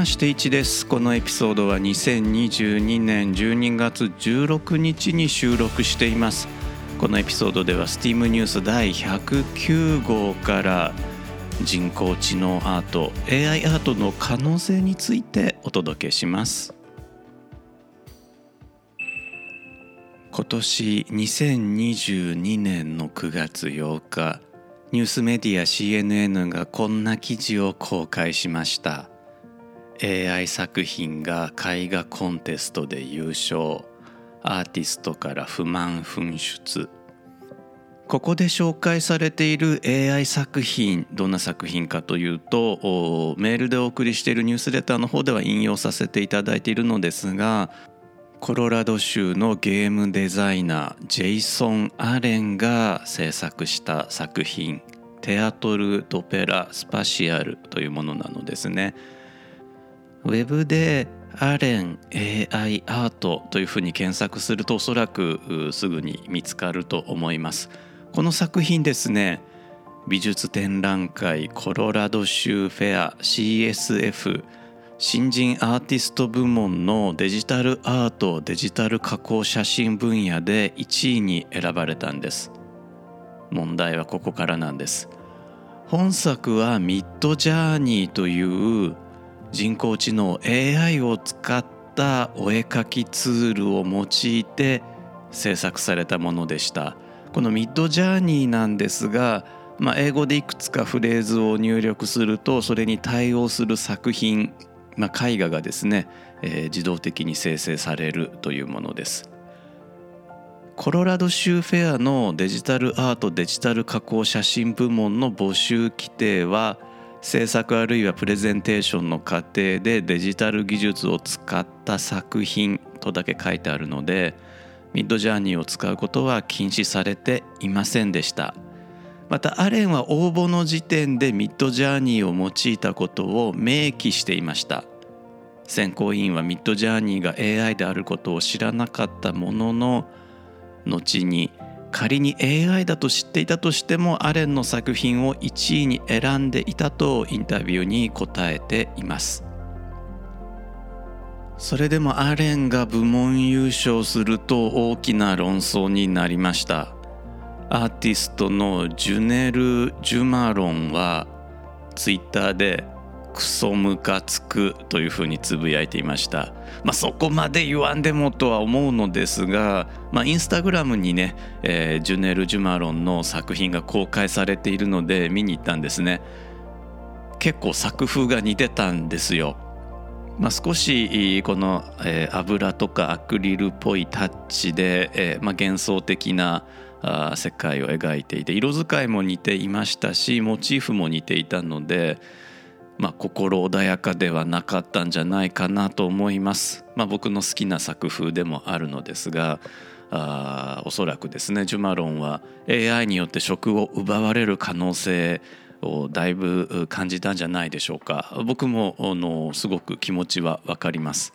まして1です。このエピソードは2022年12月16日に収録しています。このエピソードでは STEAM ニュース第109号から人工知能アート AI アートの可能性についてお届けします。今年2022年の9月8日ニュースメディア CNN がこんな記事を公開しました。AI 作品が絵画コンテストで優勝アーティストから不満噴出ここで紹介されている AI 作品どんな作品かというとメールでお送りしているニュースレターの方では引用させていただいているのですがコロラド州のゲームデザイナージェイソン・アレンが制作した作品「テアトル・ドペラ・スパシアル」というものなのですね。ウェブでアレン AI アートというふうに検索するとおそらくすぐに見つかると思います。この作品ですね美術展覧会コロラド州フェア CSF 新人アーティスト部門のデジタルアートデジタル加工写真分野で1位に選ばれたんです。問題はここからなんです。本作はミッドジャーニーという人工知能 AI を使ったお絵描きツールを用いて制作されたものでした。このミッドジャーニーなんですが、まあ、英語でいくつかフレーズを入力するとそれに対応する作品、まあ、絵画がですね、えー、自動的に生成されるというものです。コロラド州フェアのデジタルアートデジタル加工写真部門の募集規定は制作あるいはプレゼンテーションの過程でデジタル技術を使った作品とだけ書いてあるのでミッドジャーニーを使うことは禁止されていませんでした。またアレンは応募の時点でミッドジャーニーを用いたことを明記していました。選考委員はミッドジャーニーが AI であることを知らなかったものの後に仮に AI だと知っていたとしてもアレンの作品を1位に選んでいたとインタビューに答えています。それでもアレンが部門優勝すると大きな論争になりました。アーティストのジュネル・ジュマロンはツイッターでクソムカつくというふうにつぶやいていました。まあ、そこまで言わんでもとは思うのですが、まあ、インスタグラムにね、えー、ジュネル・ジュマロンの作品が公開されているので見に行ったんですね。結構作風が似てたんですよ。まあ、少しこの、えー、油とかアクリルっぽいタッチで、えーまあ、幻想的なあ世界を描いていて色使いも似ていましたしモチーフも似ていたのでまあ、心穏やかではなかったんじゃないかなと思います。まあ、僕の好きな作風でもあるのですがあおそらくですねジュマロンは AI によって職を奪われる可能性をだいぶ感じたんじゃないでしょうか僕もあのすごく気持ちは分かります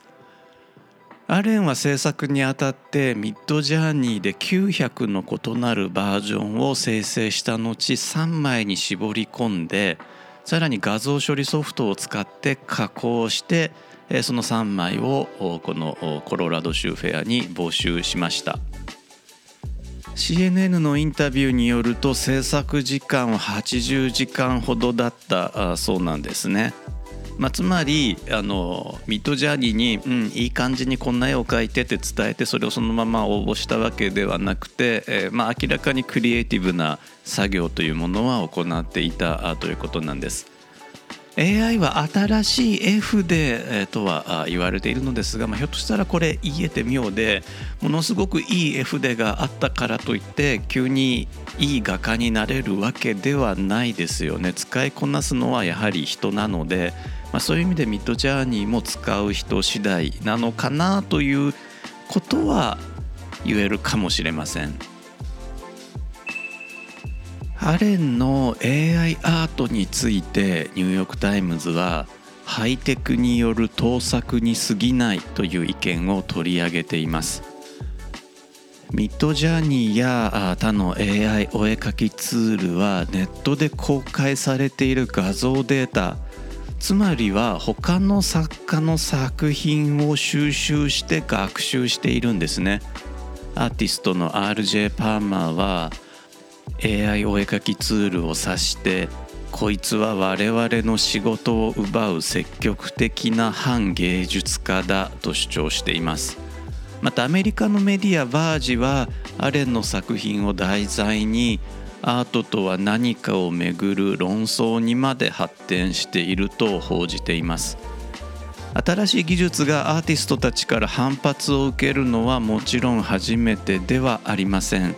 アレンは制作にあたってミッドジャーニーで900の異なるバージョンを生成した後3枚に絞り込んでさらに画像処理ソフトを使って加工してその3枚をこのコロラド州フェアに募集しました CNN のインタビューによると制作時間は80時間ほどだったそうなんですね。まあ、つまりあのミッドジャーニーに、うん、いい感じにこんな絵を描いてって伝えてそれをそのまま応募したわけではなくて、えー、まあ、明らかにクリエイティブな作業というものは行っていたということなんです。AI は新しい F で、えー、とは言われているのですが、まあ、ひょっとしたらこれ言えて妙でものすごくいい F でがあったからといって急にいい画家になれるわけではないですよね使いこなすのはやはり人なので、まあ、そういう意味でミッドジャーニーも使う人次第なのかなということは言えるかもしれません。アレンの AI アートについてニューヨーク・タイムズはハイテクによる盗作に過ぎないという意見を取り上げていますミッドジャーニーや他の AI お絵描きツールはネットで公開されている画像データつまりは他の作家の作品を収集して学習しているんですね。アーティストの RJ パーマーは AI お絵描きツールを指してこいつは我々の仕事を奪う積極的な反芸術家だと主張しています。またアメリカのメディアバージはアレンの作品を題材にアートとは何かをめぐる論争にまで発展していると報じています。新しい技術がアーティストたちから反発を受けるのはもちろん初めてではありません。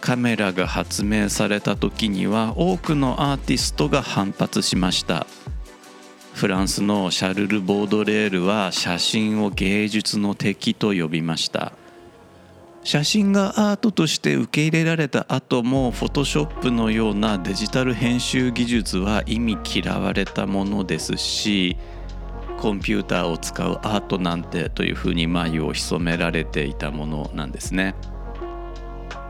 カメラが発明された時には多くのアーティストが反発しました。フランスのシャルル・ボードレールは写真を芸術の敵と呼びました。写真がアートとして受け入れられた後もフォトショップのようなデジタル編集技術は意味嫌われたものですしコンピューターを使うアートなんてというふうに眉を潜められていたものなんですね。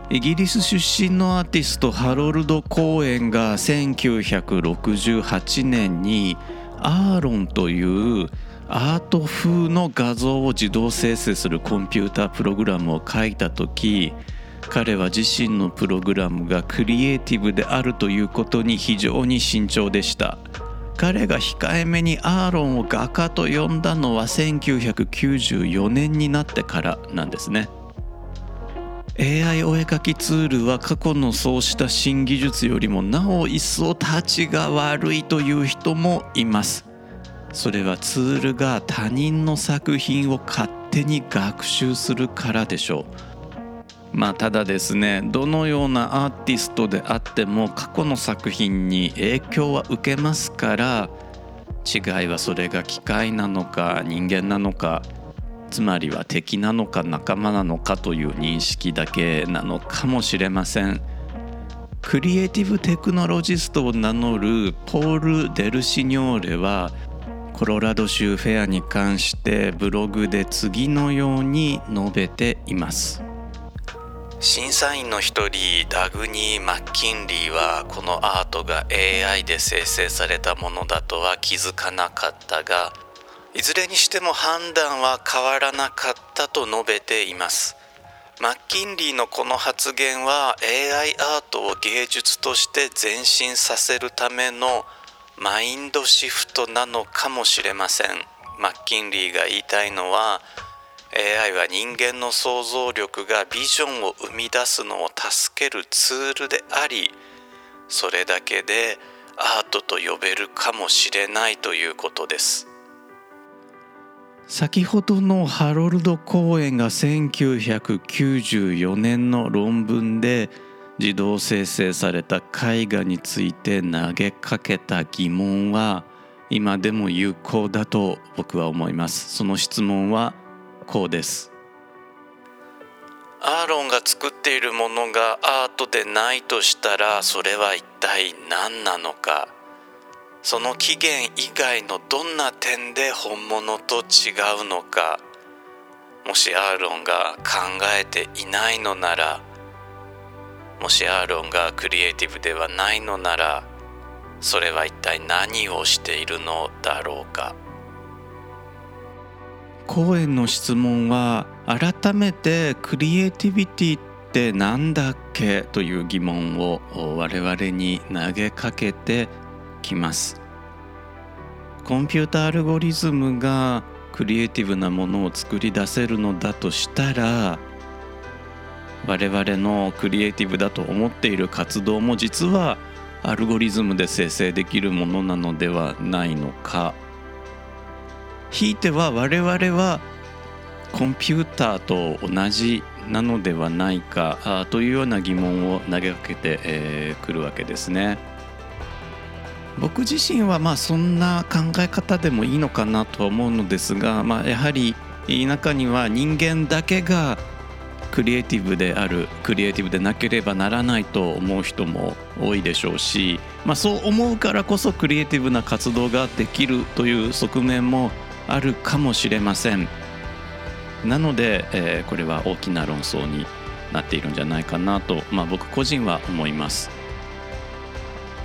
イギリス出身のアーティストハロルド・コーエンが1968年にアーロンというアート風の画像を自動生成するコンピュータープログラムを書いた時彼は自身のプログラムがクリエイティブであるということに非常に慎重でした。彼が控えめにアーロンを画家と呼んだのは1994年になってからなんですね。AI お絵描きツールは過去のそうした新技術よりもなお一層立ちが悪いという人もいます。それはツールが他人の作品を勝手に学習するからでしょう。まあただですねどのようなアーティストであっても過去の作品に影響は受けますから違いはそれが機械なのか人間なのかつまりは敵なのか仲間なのかという認識だけなのかもしれません。クリエイティブテクノロジストを名乗るポール・デルシニョーレはコロラド州フェアに関してブログで次のように述べています。審査員の一人ダグニー・マッキンリーはこのアートが AI で生成されたものだとは気づかなかったがいずれにしても判断は変わらなかったと述べています。マッキンリーのこの発言は AI アートを芸術として前進させるためのマインドシフトなのかもしれません。マッキンリーが言いたいのは AI は人間の想像力がビジョンを生み出すのを助けるツールでありそれだけでアートと呼べるかもしれないということです。先ほどのハロルド・コーエンが1994年の論文で自動生成された絵画について投げかけた疑問は今でも有効だと僕は思います。その質問はこうです。アーロンが作っているものがアートでないとしたらそれは一体何なのか。その起源以外のどんな点で本物と違うのか。もしアーロンが考えていないのならもしアーロンがクリエイティブではないのならそれは一体何をしているのだろうか？コーの質問は改めてクリエイティビティって何だっけという疑問を我々に投げかけてきます。コンピュータアルゴリズムがクリエイティブなものを作り出せるのだとしたら我々のクリエイティブだと思っている活動も実はアルゴリズムで生成できるものなのではないのかひいては我々はコンピューターと同じなのではないかというような疑問を投げかけてく、るわけですね。僕自身はまあそんな考え方でもいいのかなとは思うのですが、まあ、やはり中には人間だけがクリエイティブであるクリエイティブでなければならないと思う人も多いでしょうし、まあ、そう思うからこそクリエイティブな活動ができるという側面もあるかもしれません。なので、えー、これは大きな論争になっているんじゃないかなと、まあ、僕個人は思います。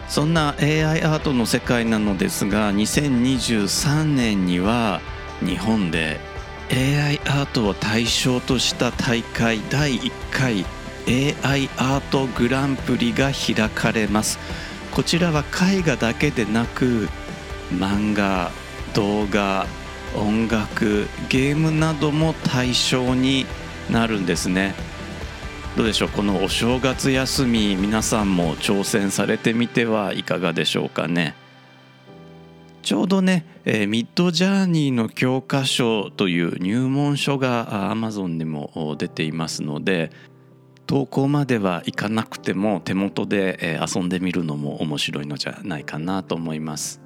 そんな AI アートの世界なのですが2023年には日本で AI アートを対象とした大会第1回 AI アートグランプリが開かれます。こちらは絵画だけでなく漫画動画音楽ゲームなども対象になるんですね。どうでしょう？このお正月休み皆さんも挑戦されてみてはいかがでしょうかね？ちょうどね、えー、ミッドジャーニーの教科書という入門書が Amazon にも出ていますので投稿までは行かなくても手元で遊んでみるのも面白いのじゃないかなと思います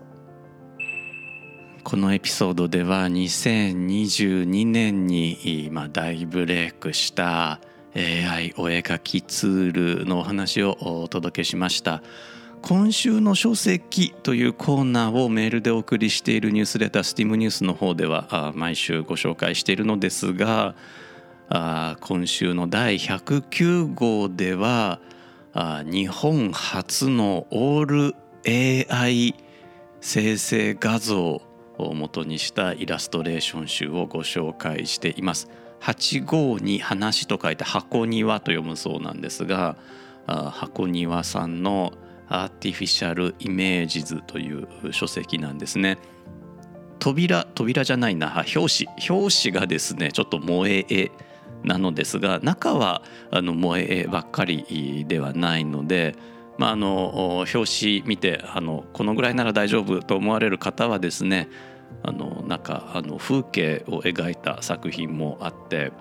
このエピソードでは2022年に、ま、大ブレイクした AI お絵描きツールのお話をお届けしました。今週の書籍というコーナーをメールでお送りしているニュースレタースティムニュースの方では毎週ご紹介しているのですが今週の第109号では日本初のオール AI 生成画像を元にしたイラストレーション集をご紹介しています。85に話と書いて箱庭と読むそうなんですが箱庭さんの「アーティフィシャル・イメージズという書籍なんですね。扉扉じゃないな表紙表紙がですねちょっと萌え絵なのですが中はあの萌え絵ばっかりではないので、まあ、あの表紙見てあのこのぐらいなら大丈夫と思われる方はですねあのなんかあの風景を描いた作品もあって、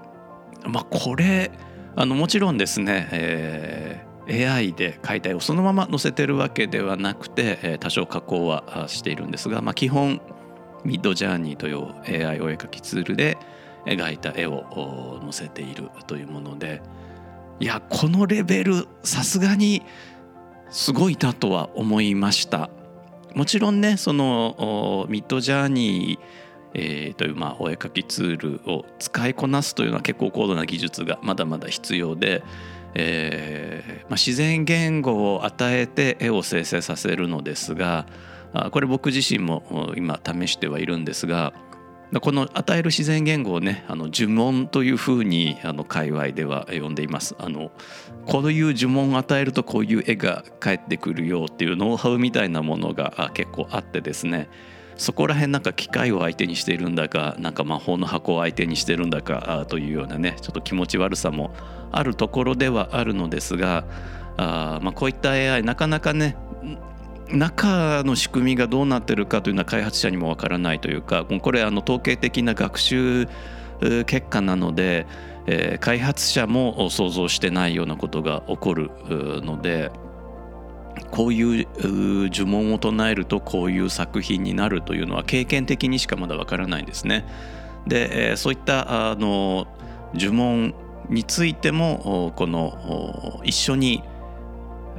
まあ、これあのもちろんですね、え AI で描いた絵をそのまま載せてるわけではなくて多少加工はしているんですが、まあ、基本ミッドジャーニーという AI お絵描きツールで描いた絵を載せているというものでいやこのレベルさすがにすごいなとは思いました。もちろんねそのミッドジャーニーえー、というまあお絵描きツールを使いこなすというのは結構高度な技術がまだまだ必要で、えーまあ、自然言語を与えて絵を生成させるのですがこれ僕自身も今試してはいるんですがこの与える自然言語をねあの呪文というふうにあの界隈では呼んでいます。あのこういう呪文を与えるとこういう絵が返ってくるよっていうノウハウみたいなものが結構あってですね。そこら辺なんか機械を相手にしているんだかなんか魔法の箱を相手にしてるんだかというようなねちょっと気持ち悪さもあるところではあるのですがあ、まあ、こういった AI なかなかね中の仕組みがどうなってるかというのは開発者にもわからないというかこれあの統計的な学習結果なので、えー、開発者も想像してないようなことが起こるのでこういう呪文を唱えるとこういう作品になるというのは経験的にしかまだわからないんですね。で、え、そういったあの呪文についてもこの一緒に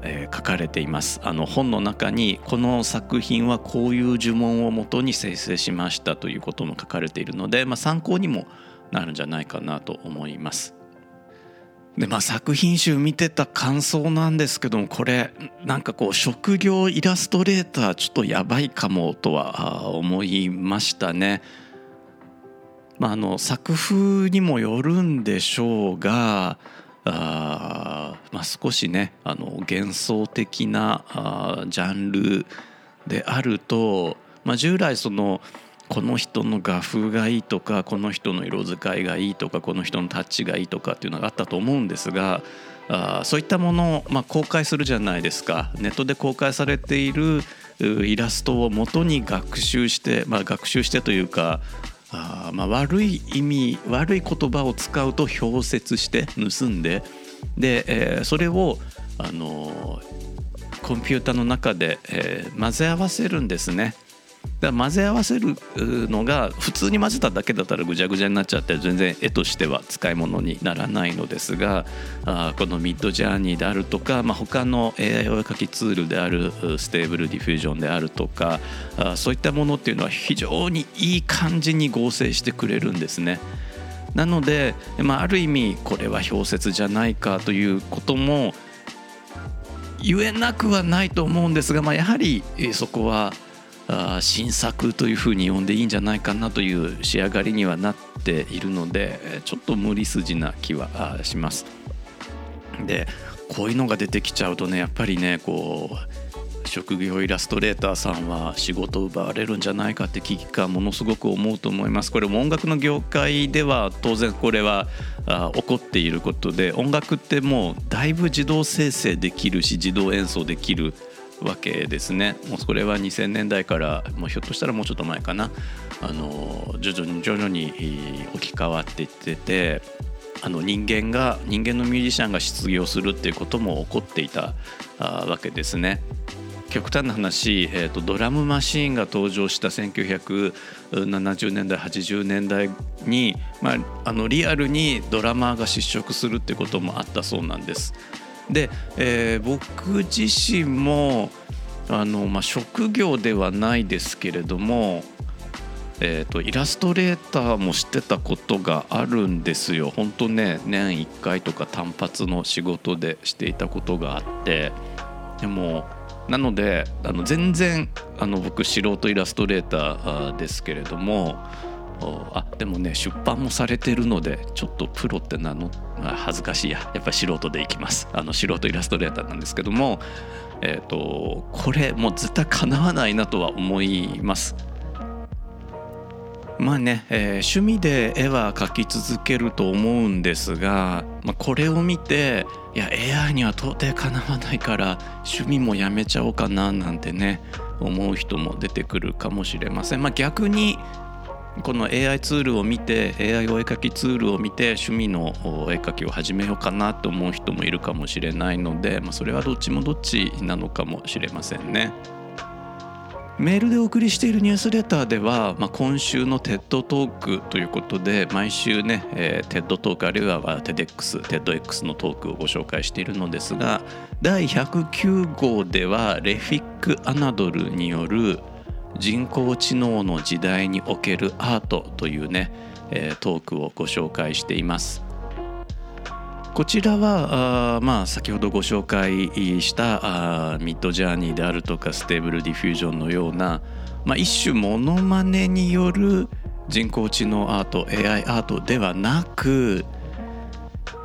え書かれていますあの本の中にこの作品はこういう呪文をもとに生成しましたということも書かれているので、まあ、参考にもなるんじゃないかなと思います。でまあ、作品集見てた感想なんですけどもこれなんかこう職業イラストレーターちょっとやばいかもとは思いましたね。まあ、あの作風にもよるんでしょうがあ、まあ、少しねあの幻想的なあジャンルであると、まあ、従来そのこの人の画風がいいとかこの人の色使いがいいとかこの人のタッチがいいとかっていうのがあったと思うんですがあそういったものを、まあ、公開するじゃないですかネットで公開されているイラストを元に学習して、まあ、学習してというかあまあ悪い意味悪い言葉を使うと表説して盗んでで、えー、それをあのコンピューターの中で、えー、混ぜ合わせるんですね。だ混ぜ合わせるのが普通に混ぜただけだったらぐちゃぐちゃになっちゃって全然絵としては使い物にならないのですがあこの Midjourney であるとか、まあ、他の AI お絵かきツールである Stable Diffusion であるとかあそういったものっていうのは非常にいい感じに合成してくれるんですね。なので、まあ、ある意味これは剽窃じゃないかということも言えなくはないと思うんですが、まあ、やはりそこは新作というふうに呼んでいいんじゃないかなという仕上がりにはなっているのでちょっと無理筋な気はします。でこういうのが出てきちゃうとねやっぱりねこう職業イラストレーターさんは仕事を奪われるんじゃないかって危機感ものすごく思うと思いますこれも音楽の業界では当然これはあ起こっていることで音楽ってもうだいぶ自動生成できるし自動演奏できるわけですねもうそれは2000年代からもうひょっとしたらもうちょっと前かなあの徐々に徐々に置き換わっていっててあの人間が人間のミュージシャンが失業するっていうことも起こっていたあわけですね。極端な話、えーと、ドラムマシーンが登場した1970年代80年代に、まあ、あのリアルにドラマーが失職するってこともあったそうなんです。で、えー、僕自身もあの、まあ、職業ではないですけれども、えーと、イラストレーターもしてたことがあるんですよ。本当ね年1回とか単発の仕事でしていたことがあってでもなのであの全然あの僕素人イラストレーターですけれどもあでもね出版もされてるのでちょっとプロって名乗恥ずかしいや。やっぱ素人でいきます。あの素人イラストレーターなんですけどもえっ、ー、とこれもう絶対かなわないなとは思います。まあね、えー、趣味で絵は描き続けると思うんですが、まあ、これを見ていや AI には到底かなわないから趣味もやめちゃおうかななんてね思う人も出てくるかもしれません。まあ、逆にこの AI ツールを見て AI お絵かきツールを見て趣味のお絵描きを始めようかなと思う人もいるかもしれないので、まあ、それはどっちもどっちなのかもしれませんね。メールでお送りしているニュースレターでは、まあ、今週の TED トークということで毎週ね、えー、TED トークあるいは TEDx、TEDx のトークをご紹介しているのですが第109号ではレフィック・アナドルによる「人工知能の時代におけるアートというね、え、トークをご紹介しています。こちらはあまあ先ほどご紹介したあ Midjourney であるとか Stable Diffusion のような、まあ、一種モノマネによる人工知能アート AI アートではなく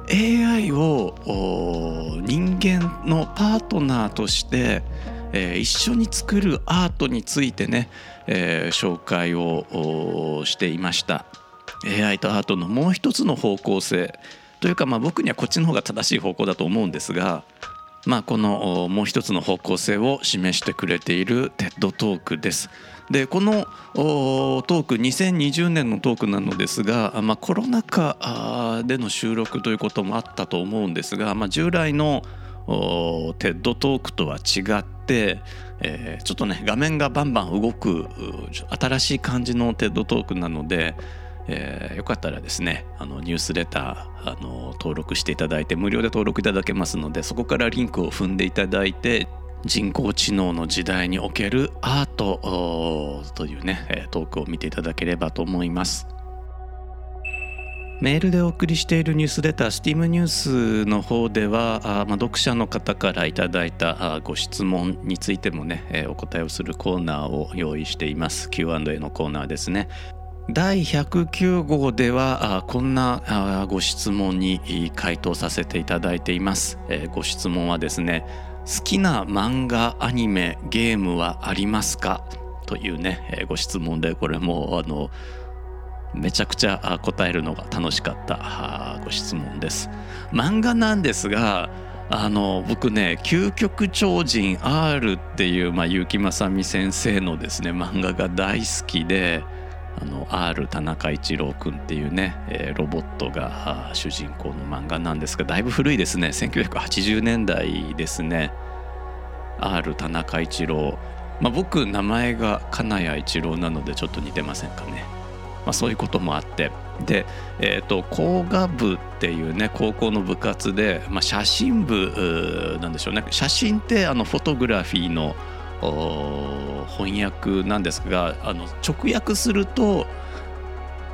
AI を人間のパートナーとしてえー、一緒に作るアートについてね、えー、紹介をしていました AI とアートのもう一つの方向性というか、まあ、僕にはこっちの方が正しい方向だと思うんですが、まあ、このもう一つの方向性を示してくれている TED トークです。でこのトーク2020年のトークなのですが、まあ、コロナ禍での収録ということもあったと思うんですが、まあ、従来の TED トークとは違って、えー、ちょっとね画面がバンバン動く新しい感じの TED トークなので、えー、よかったらですねあのニュースレターあの登録していただいて無料で登録いただけますのでそこからリンクを踏んでいただいて人工知能の時代におけるアートというねトークを見ていただければと思います。メールでお送りしているニュースレター STEAM ニュースの方ではあ、まあ、読者の方からいただいたご質問についてもね、えー、お答えをするコーナーを用意しています。Q&A のコーナーですね。第109号ではあこんなあご質問に回答させていただいています、えー、ご質問はですね好きな漫画アニメゲームはありますか？というねご質問でこれもあのめちゃくちゃ答えるのが楽しかったご質問です。漫画なんですがあの僕ね「究極超人 R」っていう、まあ、結城正美先生のですね漫画が大好きであの R 田中一郎君っていうね、えー、ロボットが主人公の漫画なんですがだいぶ古いですね。1980年代ですね。R 田中一郎、まあ、僕名前が金谷一郎なのでちょっと似てませんかね。まあ、そういうこともあって。で、えーと、工学部っていうね高校の部活で、まあ、写真部なんでしょうね。写真ってあのフォトグラフィーの翻訳なんですがあの直訳すると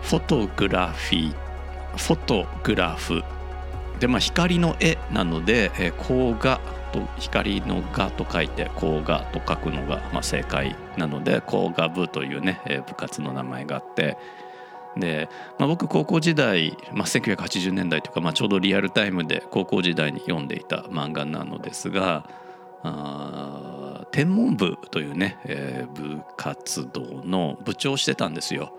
フォトグラフィーフォトグラフ。でまあ光の絵なので、えー、光画と光の画と書いて光画と書くのが、まあ、正解なので光画部というね、部活の名前があってで、まあ、僕高校時代、まあ、1980年代というか、まあ、ちょうどリアルタイムで高校時代に読んでいた漫画なのですが天文部というね、えー、部活動の部長をしてたんですよ。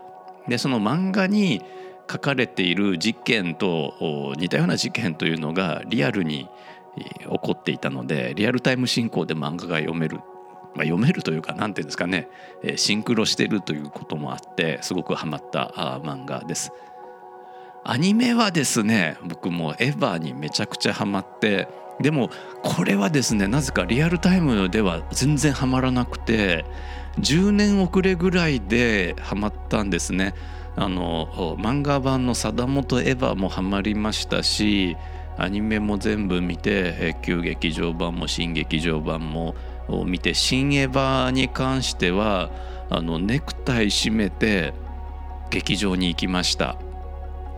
でその漫画に書かれている事件と似たような事件というのがリアルに起こっていたのでリアルタイム進行で漫画が読めるまあ、読めるというか何ていうんですかね、シンクロしてるということもあってすごくハマった漫画です。アニメはですね僕もエヴァにめちゃくちゃハマってでもこれはですねなぜかリアルタイムでは全然ハマらなくて10年遅れぐらいでハマったんですね。あの漫画版の「貞本エヴァ」もハマりましたしアニメも全部見て旧劇場版も新劇場版も見て新エヴァに関してはあのネクタイ締めて劇場に行きました。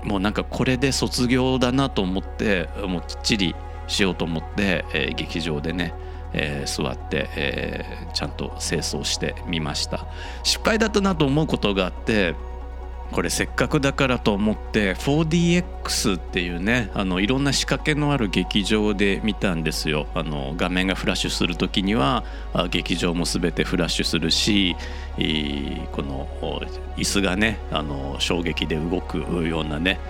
もうなんかこれで卒業だなと思ってもうきっちりしようと思って、えー、劇場でね、えー、座って、えー、ちゃんと清掃してみました。失敗だったなと思うことがあってこれせっかくだからと思って 4DX っていうねあのいろんな仕掛けのある劇場で見たんですよ。あの画面がフラッシュする時には劇場も全てフラッシュするしこの椅子がねあの衝撃で動くようなね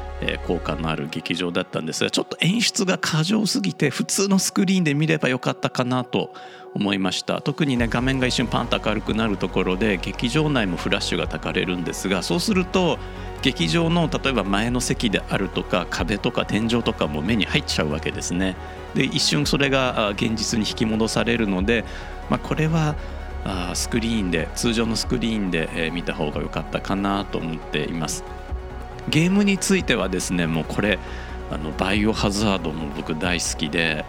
効果のある劇場だったんですがちょっと演出が過剰すぎて普通のスクリーンで見ればよかったかなと思いました。特にね画面が一瞬パンと明るくなるところで劇場内もフラッシュがたかれるんですがそうすると劇場の例えば前の席であるとか壁とか天井とかも目に入っちゃうわけですね。で一瞬それが現実に引き戻されるので、まあ、これはあスクリーンで通常のスクリーンで、え見た方が良かったかなと思っています。ゲームについてはですねもうこれあのバイオハザードも僕大好きで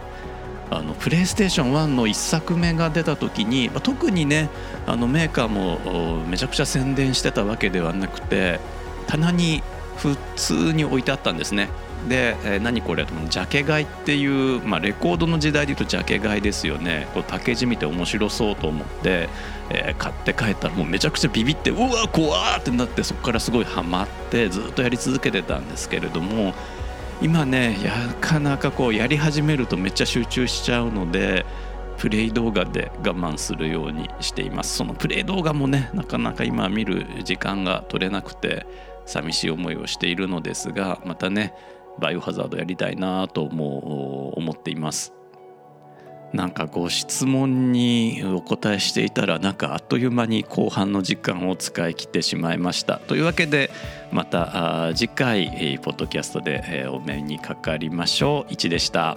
あのプレイステーション1の1作目が出た時に、まあ、特にねあのメーカーもめちゃくちゃ宣伝してたわけではなくて棚に普通に置いてあったんですね。で、えー、何これジャケ買いっていう、まあ、レコードの時代でいうとジャケ買いですよね。こうパッケージ見て面白そうと思って、えー、買って帰ったらもうめちゃくちゃビビってうわ怖ってなってそこからすごいハマってずっとやり続けてたんですけれども今ねなかなかこうやり始めるとめっちゃ集中しちゃうのでプレイ動画で我慢するようにしています。そのプレイ動画もねなかなか今見る時間が取れなくて寂しい思いをしているのですがまたねバイオハザードやりたいなとも思っています。なんかご質問にお答えしていたらなんかあっという間に後半の時間を使い切ってしまいましたというわけでまた次回ポッドキャストでお目にかかりましょう1でした。